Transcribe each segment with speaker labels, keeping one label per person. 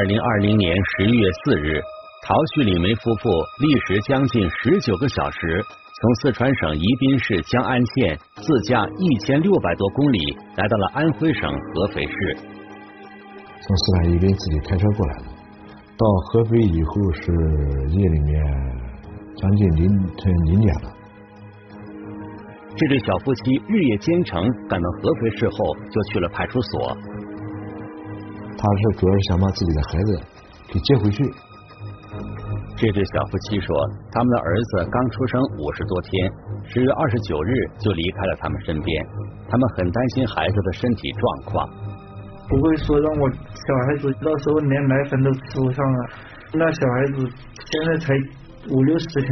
Speaker 1: 二零二零年十一月四日，陶旭、李梅夫妇历时将近十九个小时，从四川省宜宾市江安县自驾一千六百多公里，来到了安徽省合肥市。
Speaker 2: 从四川宜宾自己开车过来的，到合肥以后是夜里面将近凌晨零点了。
Speaker 1: 这对小夫妻日夜兼程，赶到合肥市后就去了派出所。
Speaker 2: 他是主要是想把自己的孩子给接回去。
Speaker 1: 这对小夫妻说，他们的儿子刚出生五十多天，十月二十九日就离开了他们身边，他们很担心孩子的身体状况。
Speaker 3: 不会说让我小孩子到时候连奶粉都吃不上了，那小孩子现在才五六十天。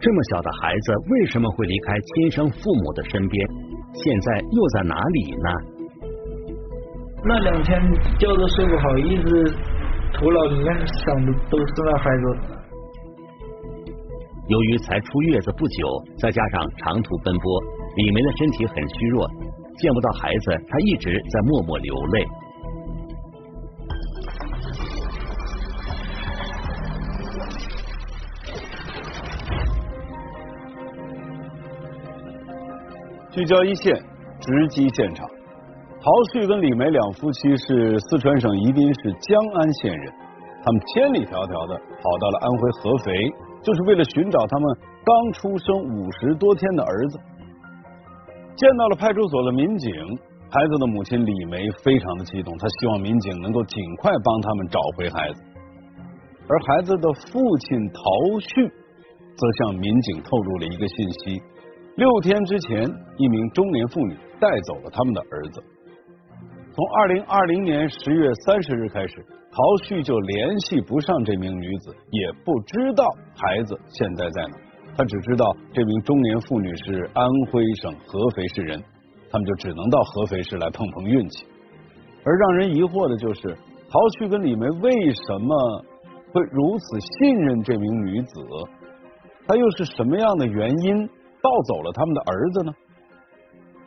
Speaker 1: 这么小的孩子为什么会离开亲生父母的身边？现在又在哪里呢？
Speaker 3: 那两天觉都睡不好，一直头脑里面想的都是那孩子。
Speaker 1: 由于才出月子不久，再加上长途奔波，李梅的身体很虚弱，见不到孩子，她一直在默默流泪。
Speaker 4: 聚焦一线，直击现场。陶旭跟李梅两夫妻是四川省宜宾市江安县人，他们千里迢迢的跑到了安徽合肥，就是为了寻找他们刚出生五十多天的儿子。见到了派出所的民警，孩子的母亲李梅非常的激动，她希望民警能够尽快帮他们找回孩子。而孩子的父亲陶旭则向民警透露了一个信息：六天之前，一名中年妇女带走了他们的儿子。从二零二零年十月三十日开始，陶旭就联系不上这名女子，也不知道孩子现在在哪。他只知道这名中年妇女是安徽省合肥市人，他们就只能到合肥市来碰碰运气。而让人疑惑的就是，陶旭跟李梅为什么会如此信任这名女子？他又是什么样的原因抱走了他们的儿子呢？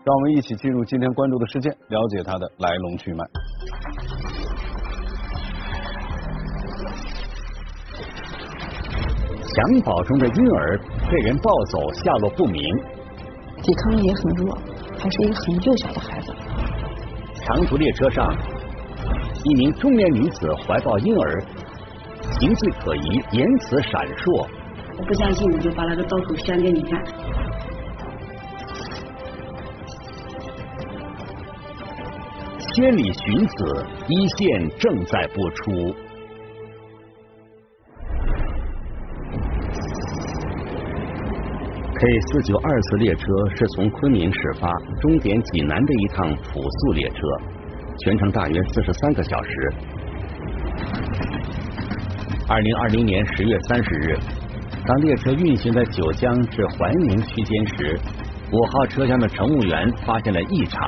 Speaker 4: 让我们一起进入今天关注的事件，了解它的来龙去脉。
Speaker 1: 襁褓中的婴儿被人抱走，下落不明，
Speaker 5: 抵抗力也很弱，还是一个很幼小的孩子。
Speaker 1: 长途列车上，一名中年女子怀抱婴儿，形迹可疑，言辞闪烁。
Speaker 5: 我不相信，我就把那个刀口掀给你看。
Speaker 1: 千里寻子一线正在播出。K 四九二次列车是从昆明始发，终点济南的一趟普速列车，全程大约四十三个小时。二零二零年十月三十日，当列车运行在九江至怀宁区间时，五号车厢的乘务员发现了异常。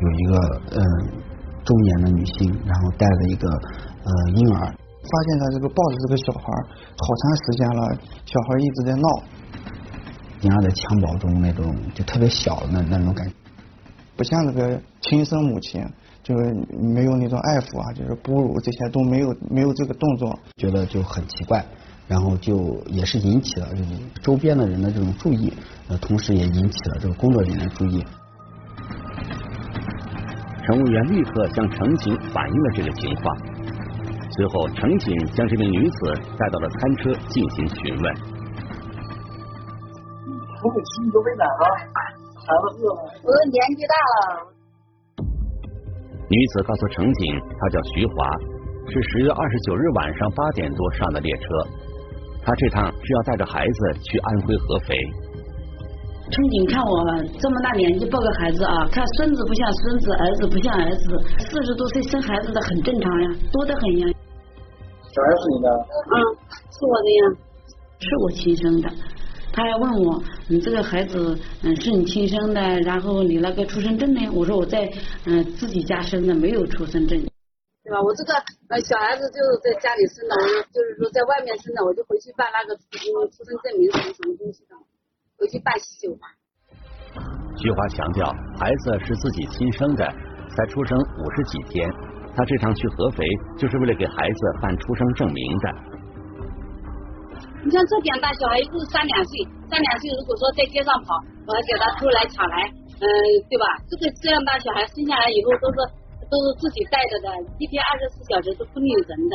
Speaker 6: 有一个嗯中年的女性，然后带着一个呃婴儿，
Speaker 7: 发现她这个抱着这个小孩好长时间了，小孩一直在闹，
Speaker 6: 婴儿在襁褓中那种就特别小的那那种感觉，
Speaker 7: 不像那个亲生母亲，就是没有那种爱抚啊，就是哺乳这些都没有没有这个动作，
Speaker 6: 觉得就很奇怪，然后就也是引起了这种周边的人的这种注意，呃，同时也引起了这个工作人员的注意。
Speaker 1: 乘务员立刻向乘警反映了这个情况，随后乘警将这名女子带到了餐车进行询问。
Speaker 8: 我给吃你都没奶了，孩子饿了。我
Speaker 9: 都年纪大了。
Speaker 1: 女子告诉乘警，她叫徐华，是十月二十九日晚上八点多上的列车，她这趟是要带着孩子去安徽合肥。
Speaker 5: 乘警看我这么大年纪抱个孩子啊，看孙子不像孙子，儿子不像儿子，四十多岁生孩子的很正常呀，多得很呀。
Speaker 8: 小孩是你的？
Speaker 5: 嗯，是我的呀，是我亲生的。他还问我，你这个孩子嗯是你亲生的，然后你那个出生证呢？我说我在嗯自己家生的，没有出生证。
Speaker 9: 对吧？我这个呃小孩子就是在家里生的，我就是说在外面生的，我就回去办那个出生证明什么什么东西的。回去办喜酒吧。
Speaker 1: 徐华强调，孩子是自己亲生的，才出生五十几天，他这趟去合肥就是为了给孩子办出生证明的。
Speaker 9: 你像这点大小孩都是三两岁，三两岁如果说在街上跑，我还给他偷来抢来，嗯，对吧？这个这样大小孩生下来以后都是都是自己带着的，一天二十四小时都不领人的。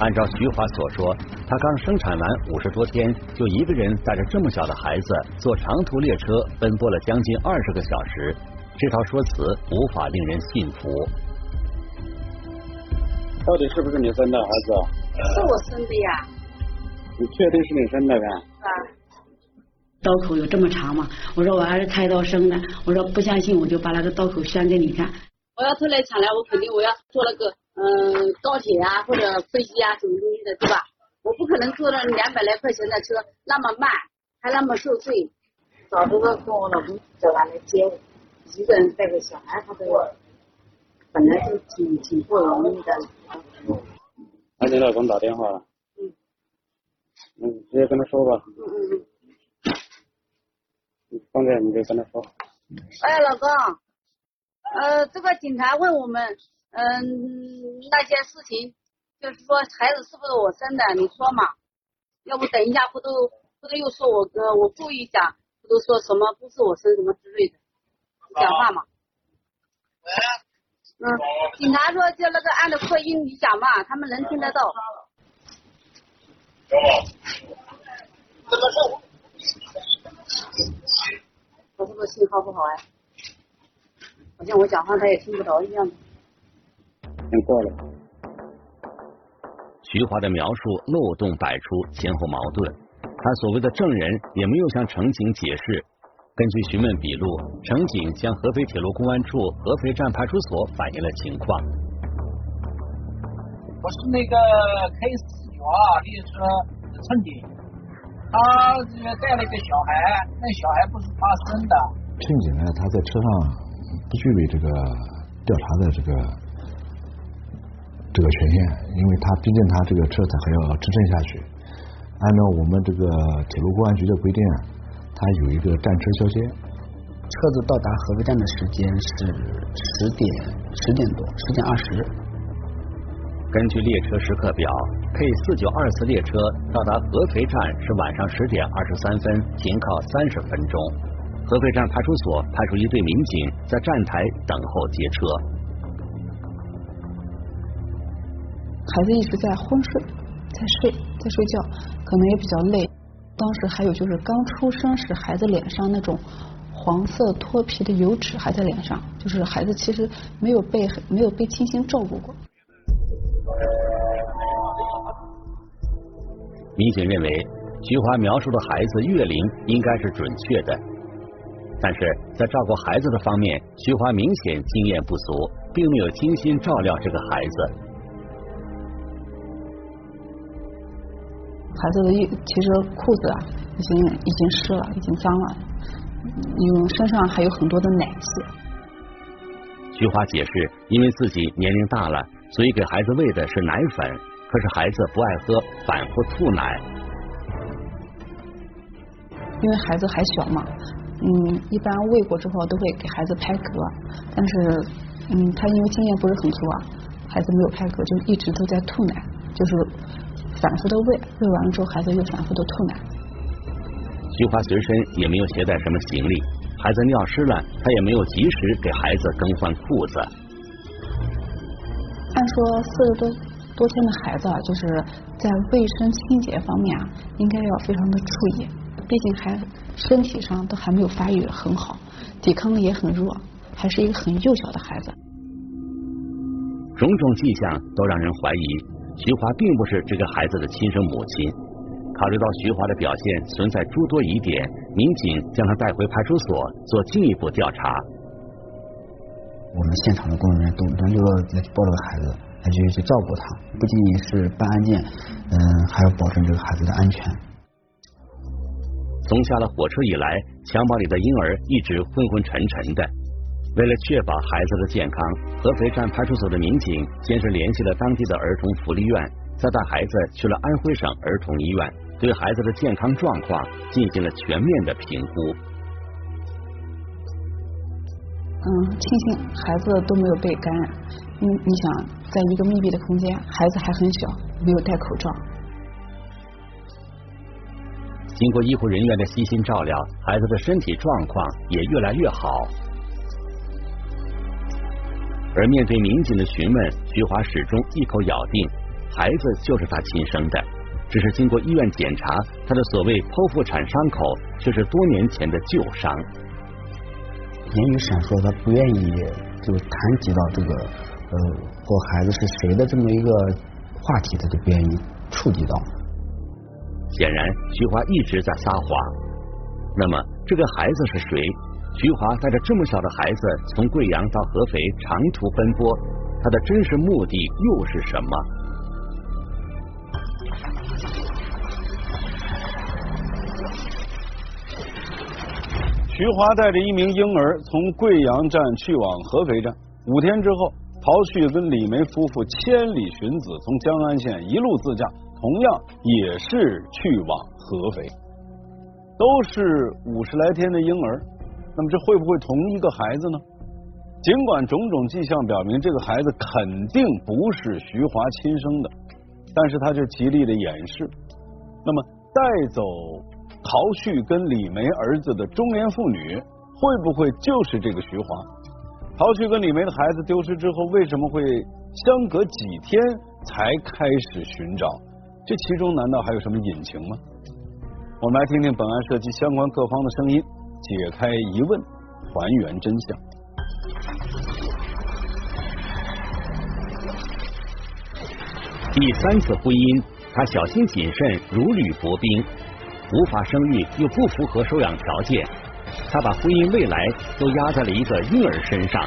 Speaker 1: 按照徐华所说，他刚生产完五十多天，就一个人带着这么小的孩子坐长途列车奔波了将近二十个小时，这套说辞无法令人信服。
Speaker 10: 到底是不是你生的孩子？
Speaker 9: 是我生的呀。
Speaker 10: 你确定是你生的呗？
Speaker 9: 啊。
Speaker 5: 刀口有这么长吗？我说我还是开刀生的。我说不相信，我就把那个刀口掀给你看。
Speaker 9: 我要偷来抢来，我肯定我要做那个嗯高铁啊或者飞机啊什么东西的，对吧？我不可能坐了两百来块钱的车那么慢，还那么受罪。早知道跟我老公叫他来接我，一个人带个小孩，他都本来就挺挺不容易的。
Speaker 10: 那你老公打电话了？嗯。嗯，直接跟他说吧。嗯嗯嗯。放这你就跟他说。
Speaker 9: 哎，老公，呃，这个警察问我们，嗯，那些事情，就是说孩子是不是我生的？你说嘛？要不等一下不都不都又说我哥我故意讲，不都说什么不是我生什么之类的，讲话嘛？喂。嗯，警察说就那个按的扩音你讲嘛，他们能听得到。怎么说？我这个信号不好哎，好像我讲话他也听不着一样的。
Speaker 10: 听过了。
Speaker 1: 徐华的描述漏洞百出，前后矛盾。他所谓的证人也没有向乘警解释。根据询问笔录，乘警向合肥铁路公安处合肥站派出所反映了情况。
Speaker 8: 我是那个 K 四九二列车的乘警，他这个带了一个小孩，那小孩不是他生的。
Speaker 2: 乘警呢，他在车上不具备这个调查的这个这个权限，因为他毕竟他这个车子还要支撑下去。按照我们这个铁路公安局的规定。他有一个战车交接，
Speaker 6: 车子到达合肥站的时间是十点十点多，十点二十。
Speaker 1: 根据列车时刻表，K 四九二次列车到达合肥站是晚上十点二十三分，停靠三十分钟。合肥站派出所派出一队民警在站台等候接车。
Speaker 11: 孩子一直在昏睡，在睡，在睡觉，可能也比较累。当时还有就是刚出生时孩子脸上那种黄色脱皮的油脂还在脸上，就是孩子其实没有被没有被精心照顾过。
Speaker 1: 民警认为徐华描述的孩子月龄应该是准确的，但是在照顾孩子的方面，徐华明显经验不足，并没有精心照料这个孩子。
Speaker 11: 孩子的衣其实裤子啊已经已经湿了，已经脏了，因为身上还有很多的奶渍。
Speaker 1: 菊花解释，因为自己年龄大了，所以给孩子喂的是奶粉，可是孩子不爱喝，反复吐奶。
Speaker 11: 因为孩子还小嘛，嗯，一般喂过之后都会给孩子拍嗝，但是嗯，他因为经验不是很足啊，孩子没有拍嗝，就一直都在吐奶，就是。反复的喂，喂完了之后，孩子又反复的吐奶。
Speaker 1: 菊花随身也没有携带什么行李，孩子尿湿了，他也没有及时给孩子更换裤子。
Speaker 11: 按说四十多多天的孩子啊，就是在卫生清洁方面啊，应该要非常的注意，毕竟还身体上都还没有发育很好，抵抗力也很弱，还是一个很幼小的孩子。
Speaker 1: 种种迹象都让人怀疑。徐华并不是这个孩子的亲生母亲。考虑到徐华的表现存在诸多疑点，民警将他带回派出所做进一步调查。
Speaker 6: 我们现场的工作人员都轮流来抱这个孩子，来去去照顾他，不仅仅是办案件，嗯，还要保证这个孩子的安全。
Speaker 1: 从下了火车以来，襁褓里的婴儿一直昏昏沉沉的。为了确保孩子的健康，合肥站派出所的民警先是联系了当地的儿童福利院，再带孩子去了安徽省儿童医院，对孩子的健康状况进行了全面的评估。
Speaker 11: 嗯，庆幸孩子都没有被感染。因为你想，在一个密闭的空间，孩子还很小，没有戴口罩。
Speaker 1: 经过医护人员的悉心照料，孩子的身体状况也越来越好。而面对民警的询问，徐华始终一口咬定，孩子就是他亲生的。只是经过医院检查，他的所谓剖腹产伤口却是多年前的旧伤。
Speaker 6: 言语闪烁，他不愿意就谈及到这个呃，或孩子是谁的这么一个话题，他就不愿意触及到。
Speaker 1: 显然，徐华一直在撒谎。那么，这个孩子是谁？徐华带着这么小的孩子从贵阳到合肥长途奔波，他的真实目的又是什么？
Speaker 4: 徐华带着一名婴儿从贵阳站去往合肥站，五天之后，陶旭跟李梅夫妇千里寻子，从江安县一路自驾。同样也是去往合肥，都是五十来天的婴儿，那么这会不会同一个孩子呢？尽管种种迹象表明这个孩子肯定不是徐华亲生的，但是他就极力的掩饰。那么带走陶旭跟李梅儿子的中年妇女，会不会就是这个徐华？陶旭跟李梅的孩子丢失之后，为什么会相隔几天才开始寻找？这其中难道还有什么隐情吗？我们来听听本案涉及相关各方的声音，解开疑问，还原真相。
Speaker 1: 第三次婚姻，他小心谨慎，如履薄冰，无法生育又不符合收养条件，他把婚姻未来都压在了一个婴儿身上。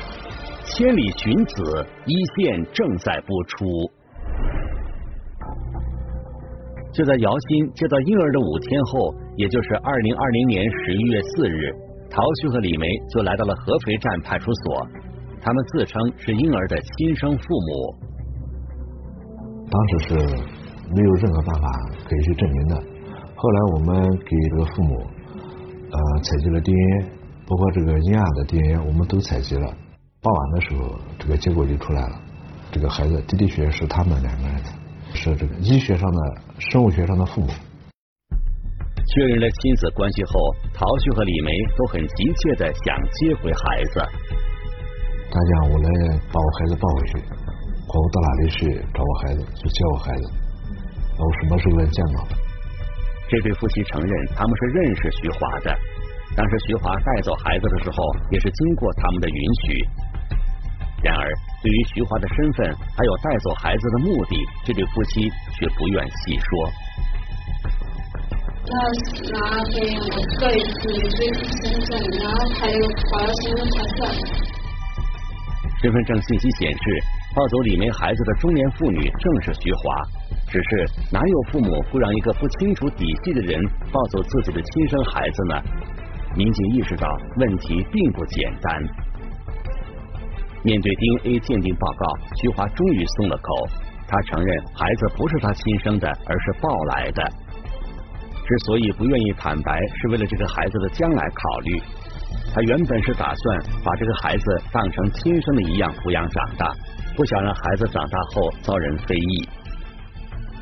Speaker 1: 千里寻子一线正在播出。就在姚鑫接到婴儿的五天后，也就是二零二零年十一月四日，陶旭和李梅就来到了合肥站派出所。他们自称是婴儿的亲生父母。
Speaker 2: 当时是没有任何办法可以去证明的。后来我们给这个父母呃采集了 DNA，包括这个婴儿的 DNA，我们都采集了。傍晚的时候，这个结果就出来了，这个孩子的的确是他们两个人。是这个医学上的、生物学上的父母。
Speaker 1: 确认了亲子关系后，陶旭和李梅都很急切的想接回孩子。
Speaker 2: 大家：“我来把我孩子抱回去，管我到哪里去找我孩子，去接我孩子。那我什么时候能见到？”
Speaker 1: 这对夫妻承认他们是认识徐华的，当时徐华带走孩子的时候，也是经过他们的允许。然而，对于徐华的身份还有带走孩子的目的，这对夫妻却不愿细说。
Speaker 12: 他拿给我盖你身份证，然后还有发身份证。
Speaker 1: 身份证信息显示，抱走李梅孩子的中年妇女正是徐华。只是哪有父母会让一个不清楚底细的人抱走自己的亲生孩子呢？民警意识到问题并不简单。面对 DNA 鉴定报告，徐华终于松了口。他承认孩子不是他亲生的，而是抱来的。之所以不愿意坦白，是为了这个孩子的将来考虑。他原本是打算把这个孩子当成亲生的一样抚养长大，不想让孩子长大后遭人非议。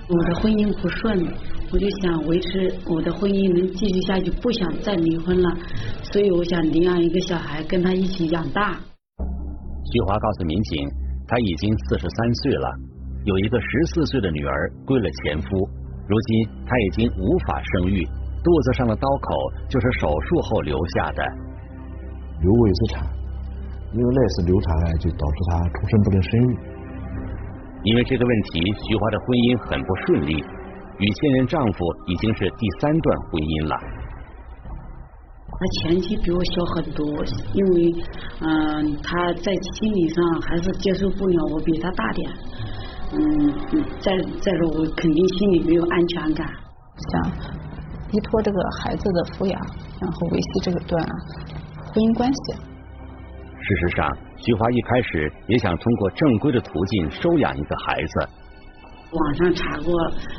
Speaker 5: 我的婚姻不顺，我就想维持我的婚姻能继续下去，不想再离婚了，所以我想领养一个小孩跟他一起养大。
Speaker 1: 徐华告诉民警，他已经四十三岁了，有一个十四岁的女儿归了前夫。如今她已经无法生育，肚子上的刀口就是手术后留下的。
Speaker 2: 流位自产，因为那次流产呢，就导致她终身不能生育。
Speaker 1: 因为这个问题，徐华的婚姻很不顺利，与现任丈夫已经是第三段婚姻了。
Speaker 5: 他前妻比我小很多，因为嗯，他在心理上还是接受不了我比他大点，嗯，再再说我肯定心里没有安全感，
Speaker 11: 想依托这个孩子的抚养，然后维系这个段婚姻关系。
Speaker 1: 事实上，徐华一开始也想通过正规的途径收养一个孩子。
Speaker 5: 网上查过，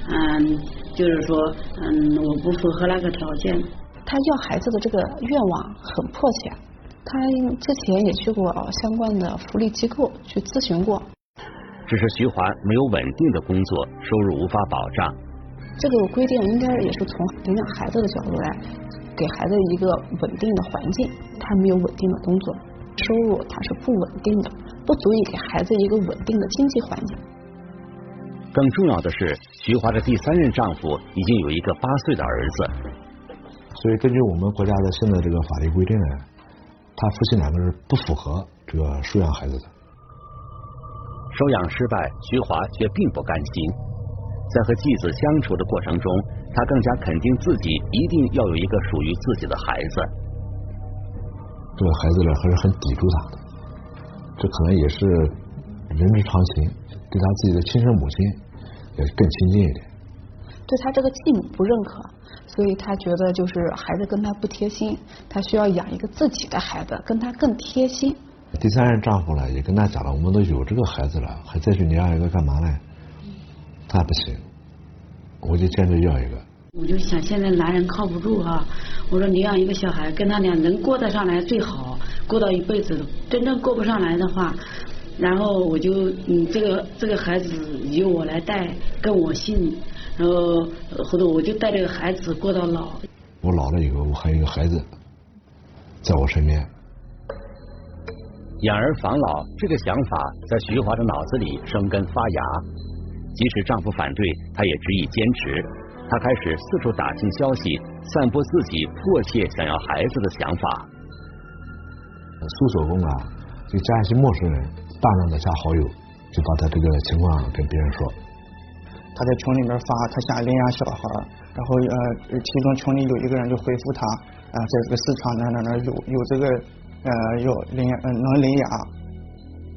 Speaker 5: 嗯，就是说，嗯，我不符合那个条件。
Speaker 11: 他要孩子的这个愿望很迫切，他之前也去过相关的福利机构去咨询过。
Speaker 1: 只是徐华没有稳定的工作，收入无法保障。
Speaker 11: 这个规定应该也是从领养孩子的角度来给孩子一个稳定的环境。他没有稳定的工作，收入他是不稳定的，不足以给孩子一个稳定的经济环境。
Speaker 1: 更重要的是，徐华的第三任丈夫已经有一个八岁的儿子。
Speaker 2: 所以，根据我们国家的现在这个法律规定呢，他夫妻两个人不符合这个收养孩子的。
Speaker 1: 收养失败，徐华却并不甘心。在和继子相处的过程中，他更加肯定自己一定要有一个属于自己的孩子。
Speaker 2: 这个孩子呢，还是很抵触他的，这可能也是人之常情，对他自己的亲生母亲也更亲近一点。
Speaker 11: 对他这个继母不认可，所以他觉得就是孩子跟他不贴心，他需要养一个自己的孩子，跟他更贴心。
Speaker 2: 第三任丈夫呢，也跟他讲了，我们都有这个孩子了，还再去领养一个干嘛呢？他不行，我就坚持要一个。
Speaker 5: 我就想，现在男人靠不住哈，我说领养一个小孩，跟他俩能过得上来最好，过到一辈子。真正过不上来的话，然后我就嗯，这个这个孩子由我来带，跟我姓，然后后头我就带这个孩子过到老。
Speaker 2: 我老了以后，我还有一个孩子在我身边。
Speaker 1: 养儿防老这个想法在徐华的脑子里生根发芽，即使丈夫反对，她也执意坚持。她开始四处打听消息，散播自己迫切想要孩子的想法。
Speaker 2: 苏所工啊，就加一些陌生人，大量的加好友，就把他这个情况跟别人说。
Speaker 7: 他在群里面发，他想领养小孩，然后呃，其中群里有一个人就回复他，啊，在这个四川哪哪哪有有这个。呃，有领养，嗯，能领养。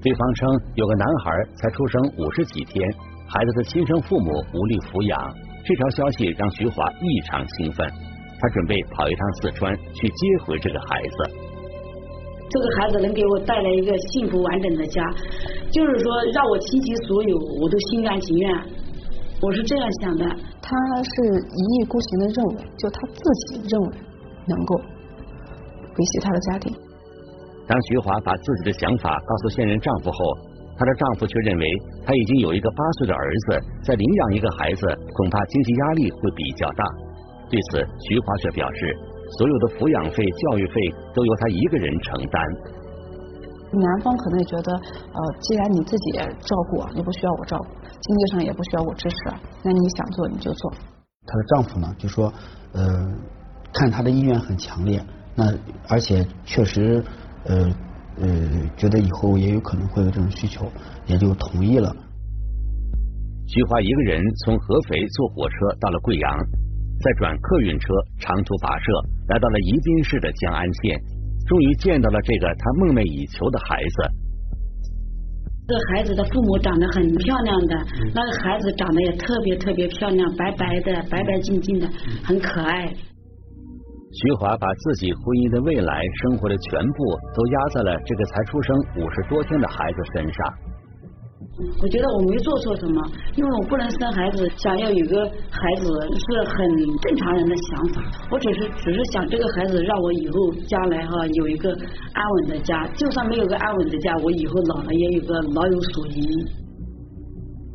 Speaker 1: 对方称有个男孩才出生五十几天，孩子的亲生父母无力抚养。这条消息让徐华异常兴奋，他准备跑一趟四川去接回这个孩子。
Speaker 5: 这个孩子能给我带来一个幸福完整的家，就是说让我倾其所有，我都心甘情愿。我是这样想的。
Speaker 11: 他是一意孤行的认为，就他自己认为能够维系他的家庭。
Speaker 1: 当徐华把自己的想法告诉现任丈夫后，她的丈夫却认为她已经有一个八岁的儿子，再领养一个孩子恐怕经济压力会比较大。对此，徐华却表示，所有的抚养费、教育费都由她一个人承担。
Speaker 11: 男方可能也觉得，呃，既然你自己照顾，你不需要我照顾，经济上也不需要我支持，那你想做你就做。
Speaker 6: 她的丈夫呢，就说，呃，看她的意愿很强烈，那而且确实。呃呃，觉得以后也有可能会有这种需求，也就同意了。
Speaker 1: 菊花一个人从合肥坐火车到了贵阳，再转客运车长途跋涉，来到了宜宾市的江安县，终于见到了这个他梦寐以求的孩子。
Speaker 5: 这孩子的父母长得很漂亮的，那个孩子长得也特别特别漂亮，白白的，白白净净的，很可爱。
Speaker 1: 徐华把自己婚姻的未来、生活的全部都压在了这个才出生五十多天的孩子身上。
Speaker 5: 我觉得我没做错什么，因为我不能生孩子，想要有个孩子是很正常人的想法。我只是只是想这个孩子让我以后将来哈有一个安稳的家，就算没有个安稳的家，我以后老了也有个老有所依。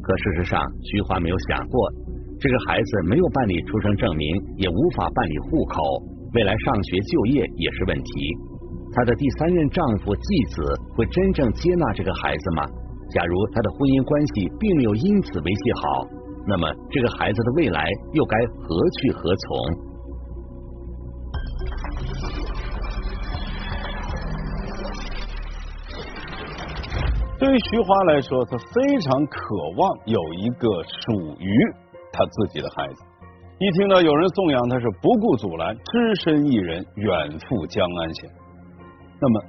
Speaker 1: 可事实上，徐华没有想过，这个孩子没有办理出生证明，也无法办理户口。未来上学就业也是问题，她的第三任丈夫继子会真正接纳这个孩子吗？假如她的婚姻关系并没有因此维系好，那么这个孩子的未来又该何去何从？
Speaker 4: 对于徐华来说，她非常渴望有一个属于她自己的孩子。一听到有人送养，他是不顾阻拦，只身一人远赴江安县。那么，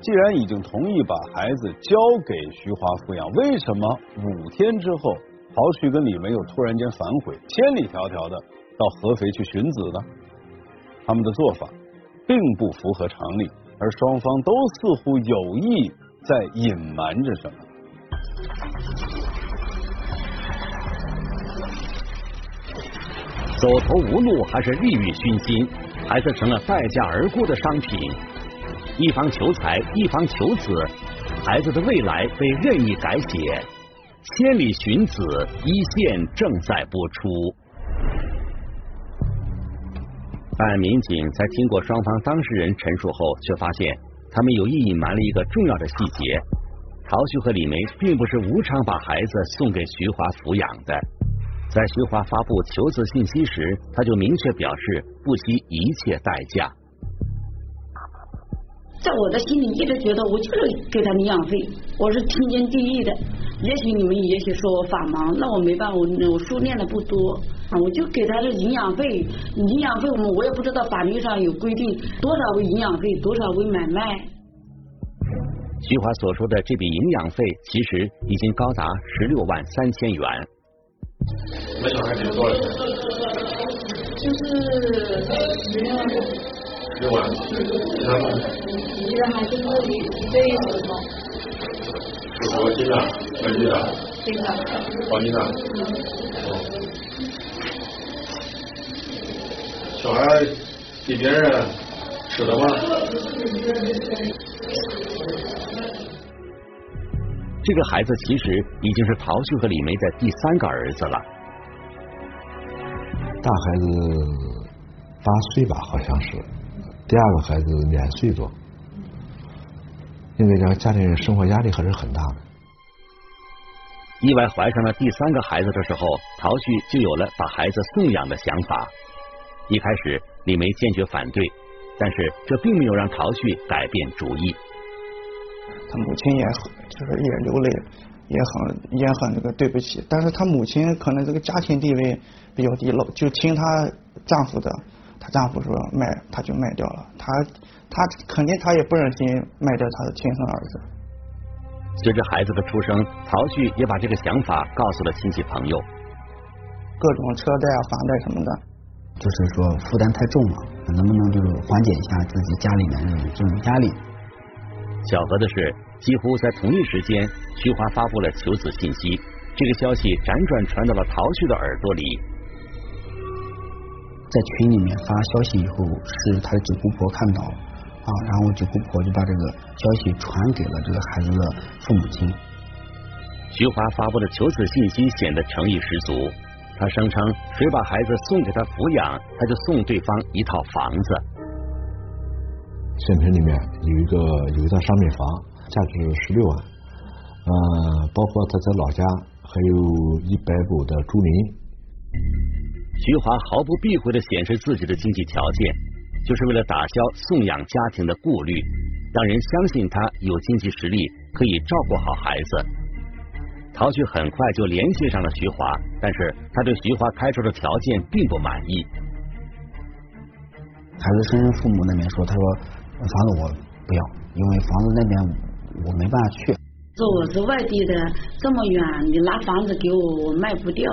Speaker 4: 既然已经同意把孩子交给徐华抚养，为什么五天之后，郝旭跟李梅又突然间反悔，千里迢迢的到合肥去寻子呢？他们的做法并不符合常理，而双方都似乎有意在隐瞒着什么。
Speaker 1: 走投无路还是利欲熏心，孩子成了待价而沽的商品。一方求财，一方求子，孩子的未来被任意改写。千里寻子一线正在播出。办案民警在听过双方当事人陈述后，却发现他们有意隐瞒了一个重要的细节：陶旭和李梅并不是无偿把孩子送给徐华抚养的。在徐华发布求子信息时，他就明确表示不惜一切代价。
Speaker 5: 在我的心里一直觉得我就是给他领养费，我是天经地义的。也许你们也许说我法盲，那我没办法，我我书念的不多，我就给他的营养费，营养费我们我也不知道法律上有规定多少为营养费，多少为买卖。
Speaker 1: 徐华所说的这笔营养费，其实已经高达十六万三千元。
Speaker 2: 那小孩给多少？
Speaker 12: 就是十六万。
Speaker 2: 十六万，其他呢？
Speaker 12: 一个孩子是一一个月多少？
Speaker 2: 是黄金的，黄金的。
Speaker 12: 对的。
Speaker 2: 黄金的。小孩给别人舍得吗？
Speaker 1: 这个孩子其实已经是陶旭和李梅的第三个儿子了。
Speaker 2: 大孩子八岁吧，好像是。第二个孩子两岁多。应该讲，家里人生活压力还是很大的。
Speaker 1: 意外怀上了第三个孩子的时候，陶旭就有了把孩子送养的想法。一开始，李梅坚决反对，但是这并没有让陶旭改变主意。
Speaker 7: 他母亲也就是也流泪，也很也很那个对不起。但是她母亲可能这个家庭地位比较低落，就听她丈夫的，她丈夫说卖，她就卖掉了。她。她肯定她也不忍心卖掉她的亲生儿子。
Speaker 1: 随着孩子的出生，曹旭也把这个想法告诉了亲戚朋友。
Speaker 7: 各种车贷啊、房贷什么的，
Speaker 6: 就是说负担太重了，能不能就是缓解一下自己家里面的这种压力？
Speaker 1: 巧合的是，几乎在同一时间，徐华发布了求子信息，这个消息辗转传到了陶旭的耳朵里。
Speaker 6: 在群里面发消息以后，是他的九姑婆看到。啊，然后九姑婆就把这个消息传给了这个孩子的父母亲。
Speaker 1: 徐华发布的求子信息显得诚意十足，他声称谁把孩子送给他抚养，他就送对方一套房子。
Speaker 2: 县城里面有一个有一套商品房，价值十六万，呃，包括他在老家还有一百亩的竹林。
Speaker 1: 徐华毫不避讳的显示自己的经济条件。就是为了打消送养家庭的顾虑，让人相信他有经济实力，可以照顾好孩子。陶旭很快就联系上了徐华，但是他对徐华开出的条件并不满意。
Speaker 6: 孩子生父母那边说，他说房子我不要，因为房子那边我没办法去。
Speaker 5: 说我是外地的，这么远，你拿房子给我，我卖不掉。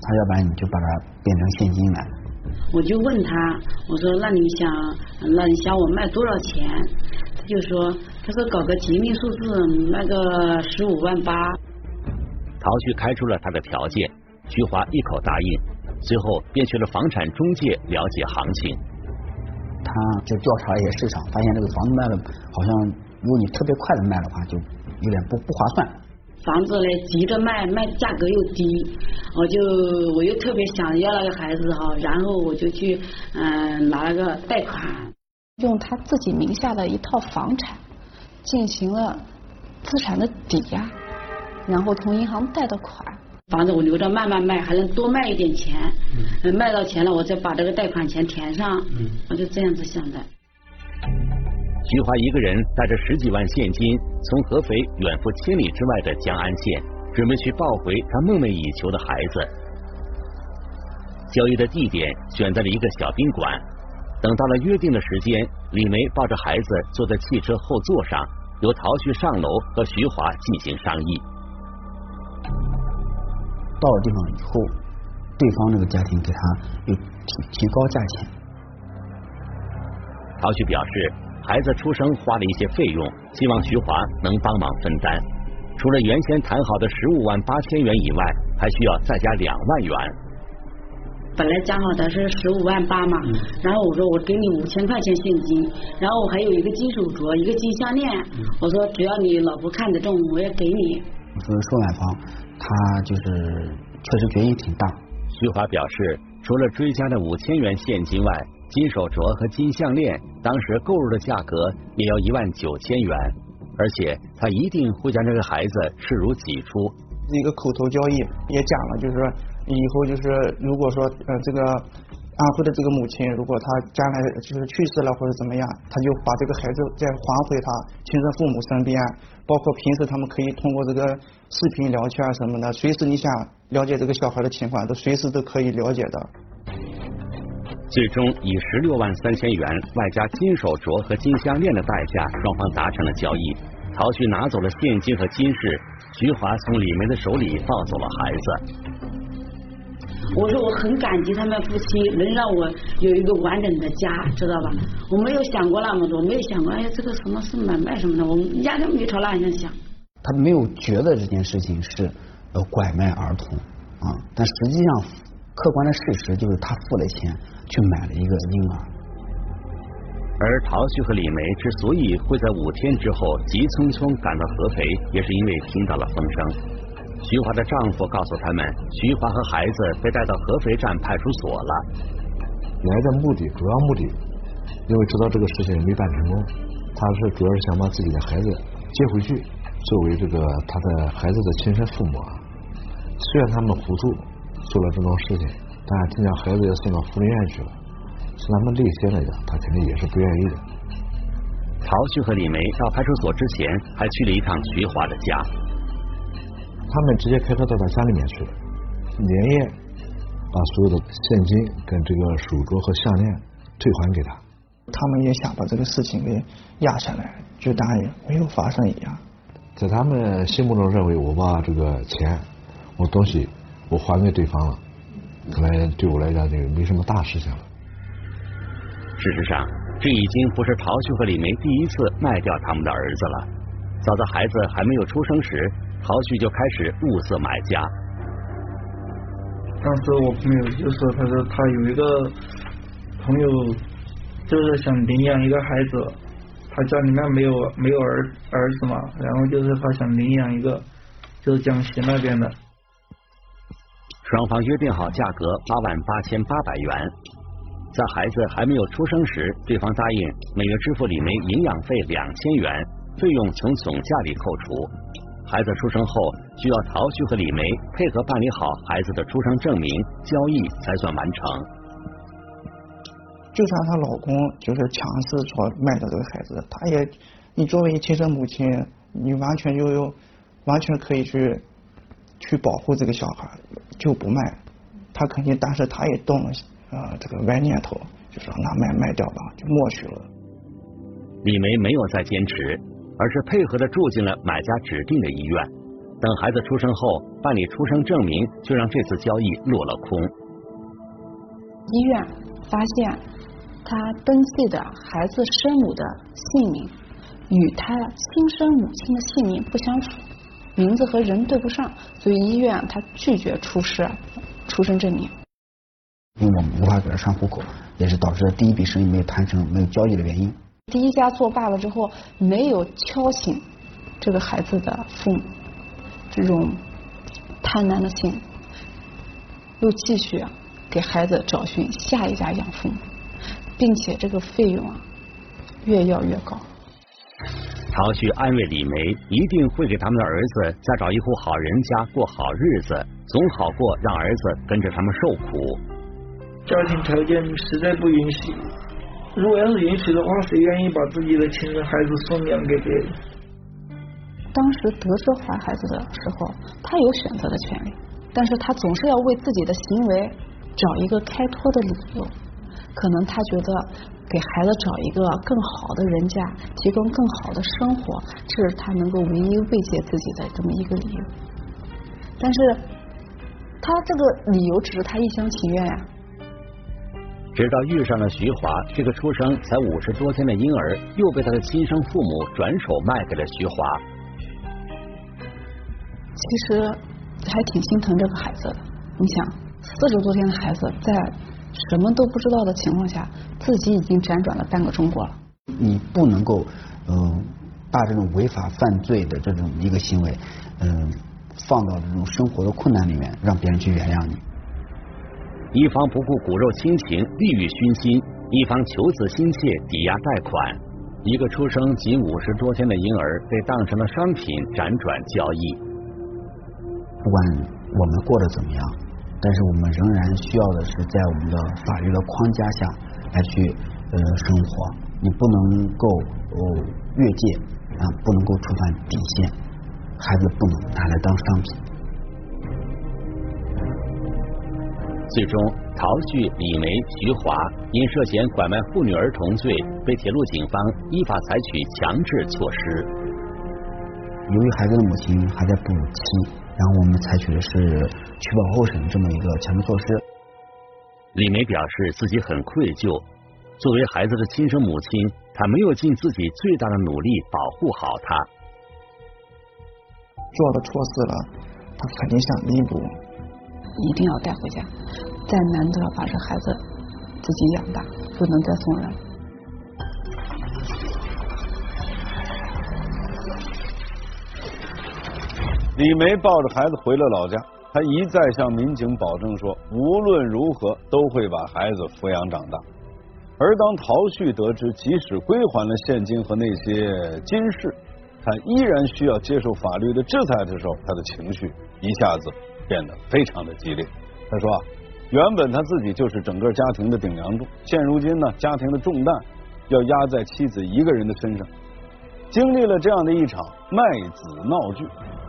Speaker 6: 他要不然你就把它变成现金来。
Speaker 5: 我就问他，我说那你想，那你想我卖多少钱？他就说，他说搞个吉利数字，卖个十五万八。
Speaker 1: 陶旭开出了他的条件，徐华一口答应，随后便去了房产中介了解行情。
Speaker 6: 他就调查一些市场，发现这个房子卖的，好像如果你特别快的卖的话，就有点不不划算。
Speaker 5: 房子嘞急着卖，卖价格又低，我就我又特别想要那个孩子哈，然后我就去嗯拿了个贷款，
Speaker 11: 用他自己名下的一套房产进行了资产的抵押，然后从银行贷的款，
Speaker 5: 房子我留着慢慢卖，还能多卖一点钱，卖到钱了我再把这个贷款钱填上，我就这样子想的。
Speaker 1: 徐华一个人带着十几万现金，从合肥远赴千里之外的江安县，准备去抱回他梦寐以求的孩子。交易的地点选在了一个小宾馆。等到了约定的时间，李梅抱着孩子坐在汽车后座上，由陶旭上楼和徐华进行商议。
Speaker 6: 到了地方以后，对方这个家庭给他又提提高价钱。
Speaker 1: 陶旭表示。孩子出生花了一些费用，希望徐华能帮忙分担。除了原先谈好的十五万八千元以外，还需要再加两万元。
Speaker 5: 本来讲好的是十五万八嘛，然后我说我给你五千块钱现金，然后我还有一个金手镯，一个金项链，我说只要你老婆看得中，我也给你。
Speaker 6: 我说说买房，他就是确实决议挺大。
Speaker 1: 徐华表示，除了追加的五千元现金外，金手镯和金项链当时购入的价格也要一万九千元，而且他一定会将这个孩子视如己出。
Speaker 7: 一个口头交易也讲了，就是说以后就是如果说呃这个安徽的这个母亲，如果她将来就是去世了或者怎么样，他就把这个孩子再还回他亲生父母身边，包括平时他们可以通过这个视频聊天什么的，随时你想了解这个小孩的情况，都随时都可以了解的。
Speaker 1: 最终以十六万三千元外加金手镯和金项链的代价，双方达成了交易。曹旭拿走了现金和金饰，徐华从李梅的手里抱走了孩
Speaker 5: 子。我说我很感激他们夫妻能让我有一个完整的家，知道吧？我没有想过那么多，没有想过哎呀这个什么是买卖什么的，我们压根没朝那样想。
Speaker 6: 他没有觉得这件事情是呃拐卖儿童啊，但实际上客观的事实就是他付了钱去买了一个婴儿。
Speaker 1: 而陶旭和李梅之所以会在五天之后急匆匆赶到合肥，也是因为听到了风声。徐华的丈夫告诉他们，徐华和孩子被带到合肥站派出所了。
Speaker 2: 来的目的，主要目的，因为知道这个事情没办成功，他是主要是想把自己的孩子接回去，作为这个他的孩子的亲生父母啊。虽然他们糊涂做了这种事情，但听见孩子要送到福利院去了。从他们内心来讲，他肯定也是不愿意的。
Speaker 1: 曹旭和李梅到派出所之前，还去了一趟徐华的家。
Speaker 2: 他们直接开车到他家里面去了，连夜把所有的现金跟这个手镯和项链退还给他。
Speaker 7: 他们也想把这个事情给压下来，就当没有发生一样。
Speaker 2: 在他们心目中认为，我把这个钱、我东西我还给对方了，可能对我来讲这个没什么大事情了。
Speaker 1: 事实上，这已经不是陶旭和李梅第一次卖掉他们的儿子了。早在孩子还没有出生时，陶旭就开始物色买家。
Speaker 3: 当时我朋友就说，他说他有一个朋友，就是想领养一个孩子，他家里面没有没有儿儿子嘛，然后就是他想领养一个，就是江西那边的。
Speaker 1: 双方约定好价格八万八千八百元。在孩子还没有出生时，对方答应每月支付李梅营养费两千元，费用从总价里扣除。孩子出生后，需要陶旭和李梅配合办理好孩子的出生证明，交易才算完成。
Speaker 7: 就算她老公就是强势说卖掉这个孩子，她也，你作为亲生母亲，你完全就有完全可以去去保护这个小孩，就不卖。他肯定，但是他也动了。啊，这个歪念头，就说那卖卖掉吧，就默许了。
Speaker 1: 李梅没有再坚持，而是配合的住进了买家指定的医院。等孩子出生后，办理出生证明，就让这次交易落了空。
Speaker 11: 医院发现他登记的孩子生母的姓名与他亲生母亲的姓名不相符，名字和人对不上，所以医院他拒绝出示出生证明。
Speaker 6: 因为我们无法给他上户口，也是导致了第一笔生意没有谈成、没有交易的原因。
Speaker 11: 第一家作罢了之后，没有敲醒这个孩子的父母这种贪婪的心，又继续给孩子找寻下一家养父母，并且这个费用啊越要越高。
Speaker 1: 曹旭安慰李梅，一定会给他们的儿子再找一户好人家过好日子，总好过让儿子跟着他们受苦。
Speaker 3: 家庭条件实在不允许，如果要是允许的话，谁愿意把自己的亲生孩子送养给别人？
Speaker 11: 当时得知怀孩子的时候，他有选择的权利，但是他总是要为自己的行为找一个开脱的理由。可能他觉得给孩子找一个更好的人家，提供更好的生活，这是他能够唯一慰藉自己的这么一个理由。但是他这个理由只是他一厢情愿呀。
Speaker 1: 直到遇上了徐华，这个出生才五十多天的婴儿又被他的亲生父母转手卖给了徐华。
Speaker 11: 其实还挺心疼这个孩子的，你想，四十多天的孩子在什么都不知道的情况下，自己已经辗转了半个中国了。
Speaker 6: 你不能够嗯把这种违法犯罪的这种一个行为嗯放到这种生活的困难里面，让别人去原谅你。
Speaker 1: 一方不顾骨肉亲情，利欲熏心；一方求子心切，抵押贷款。一个出生仅五十多天的婴儿被当成了商品辗转交易。
Speaker 6: 不管我们过得怎么样，但是我们仍然需要的是在我们的法律的框架下来去呃生活。你不能够哦越界啊，不能够触犯底线，孩子不能拿来当商品。
Speaker 1: 最终，陶旭、李梅、徐华因涉嫌拐卖妇女儿童罪，被铁路警方依法采取强制措施。
Speaker 6: 由于孩子的母亲还在哺乳期，然后我们采取的是取保候审这么一个强制措施。
Speaker 1: 李梅表示自己很愧疚，作为孩子的亲生母亲，她没有尽自己最大的努力保护好他。
Speaker 7: 做的错事了，他肯定想弥补。
Speaker 11: 一定要带回家，再难都要把这孩子自己养大，不能再送人。
Speaker 4: 李梅抱着孩子回了老家，她一再向民警保证说，无论如何都会把孩子抚养长大。而当陶旭得知，即使归还了现金和那些金饰，他依然需要接受法律的制裁的时候，他的情绪一下子。变得非常的激烈。他说啊，原本他自己就是整个家庭的顶梁柱，现如今呢，家庭的重担要压在妻子一个人的身上。经历了这样的一场卖子闹剧，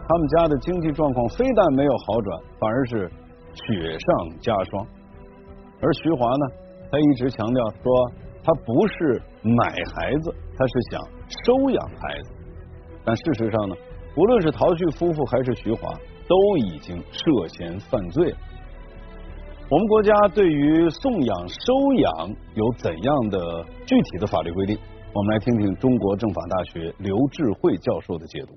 Speaker 4: 他们家的经济状况非但没有好转，反而是雪上加霜。而徐华呢，他一直强调说，他不是买孩子，他是想收养孩子。但事实上呢，无论是陶旭夫妇还是徐华。都已经涉嫌犯罪了。我们国家对于送养、收养有怎样的具体的法律规定？我们来听听中国政法大学刘智慧教授的解读。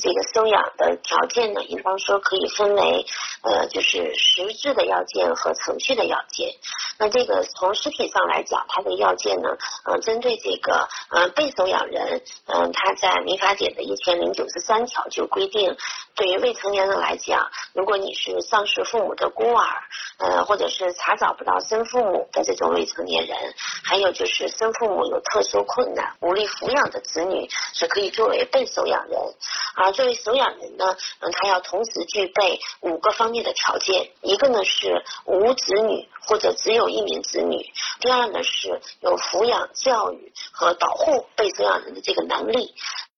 Speaker 13: 这个收养的条件呢，应当说可以分为呃，就是实质的要件和程序的要件。那这个从实体上来讲，它的要件呢，呃，针对这个呃被收养人，嗯，他在民法典的一千零九十三条就规定，对于未成年人来讲，如果你是丧失父母的孤儿，呃，或者是查找不到生父母的这种未成年人，还有就是生父母有特殊困难无力抚养的子女，是可以作为被收养人。而作为收养人呢，嗯，他要同时具备五个方面的条件，一个呢是无子女或者只有一名子女，第二呢是有抚养、教育和保护被收养人的这个能力，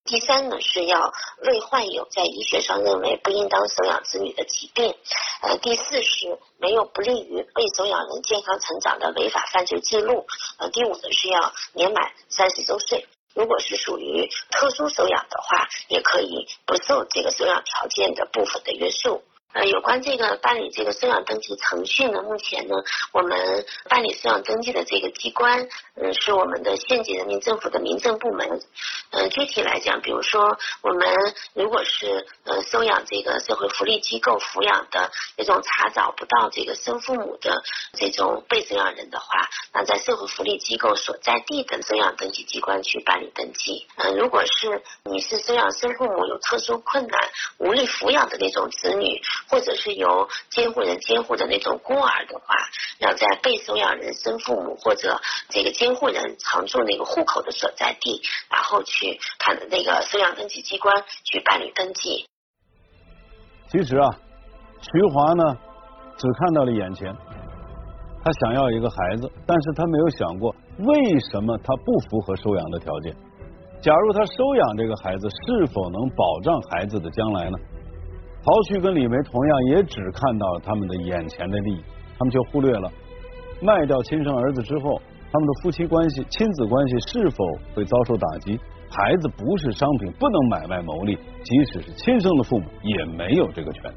Speaker 13: 第三呢是要未患有在医学上认为不应当收养子女的疾病，呃，第四是没有不利于被收养人健康成长的违法犯罪记录，呃，第五呢是要年满三十周岁。如果是属于特殊收养的话，也可以不受这个收养条件的部分的约束。呃，有关这个办理这个收养登记的程序呢，目前呢，我们办理收养登记的这个机关，嗯，是我们的县级人民政府的民政部门。嗯，具体来讲，比如说我们如果是呃收养这个社会福利机构抚养的那种查找不到这个生父母的这种被收养人的话，那在社会福利机构所在地的收养登记机关去办理登记。嗯，如果是你是收养生父母有特殊困难无力抚养的那种子女。或者是由监护人监护的那种孤儿的话，要在被收养人生父母或者这个监护人常住那个户口的所在地，然后去看那个收养登记机关去办理登记。
Speaker 4: 其实啊，徐华呢只看到了眼前，他想要一个孩子，但是他没有想过为什么他不符合收养的条件。假如他收养这个孩子，是否能保障孩子的将来呢？陶旭跟李梅同样也只看到了他们的眼前的利益，他们却忽略了卖掉亲生儿子之后，他们的夫妻关系、亲子关系是否会遭受打击。孩子不是商品，不能买卖牟利，即使是亲生的父母也没有这个权利。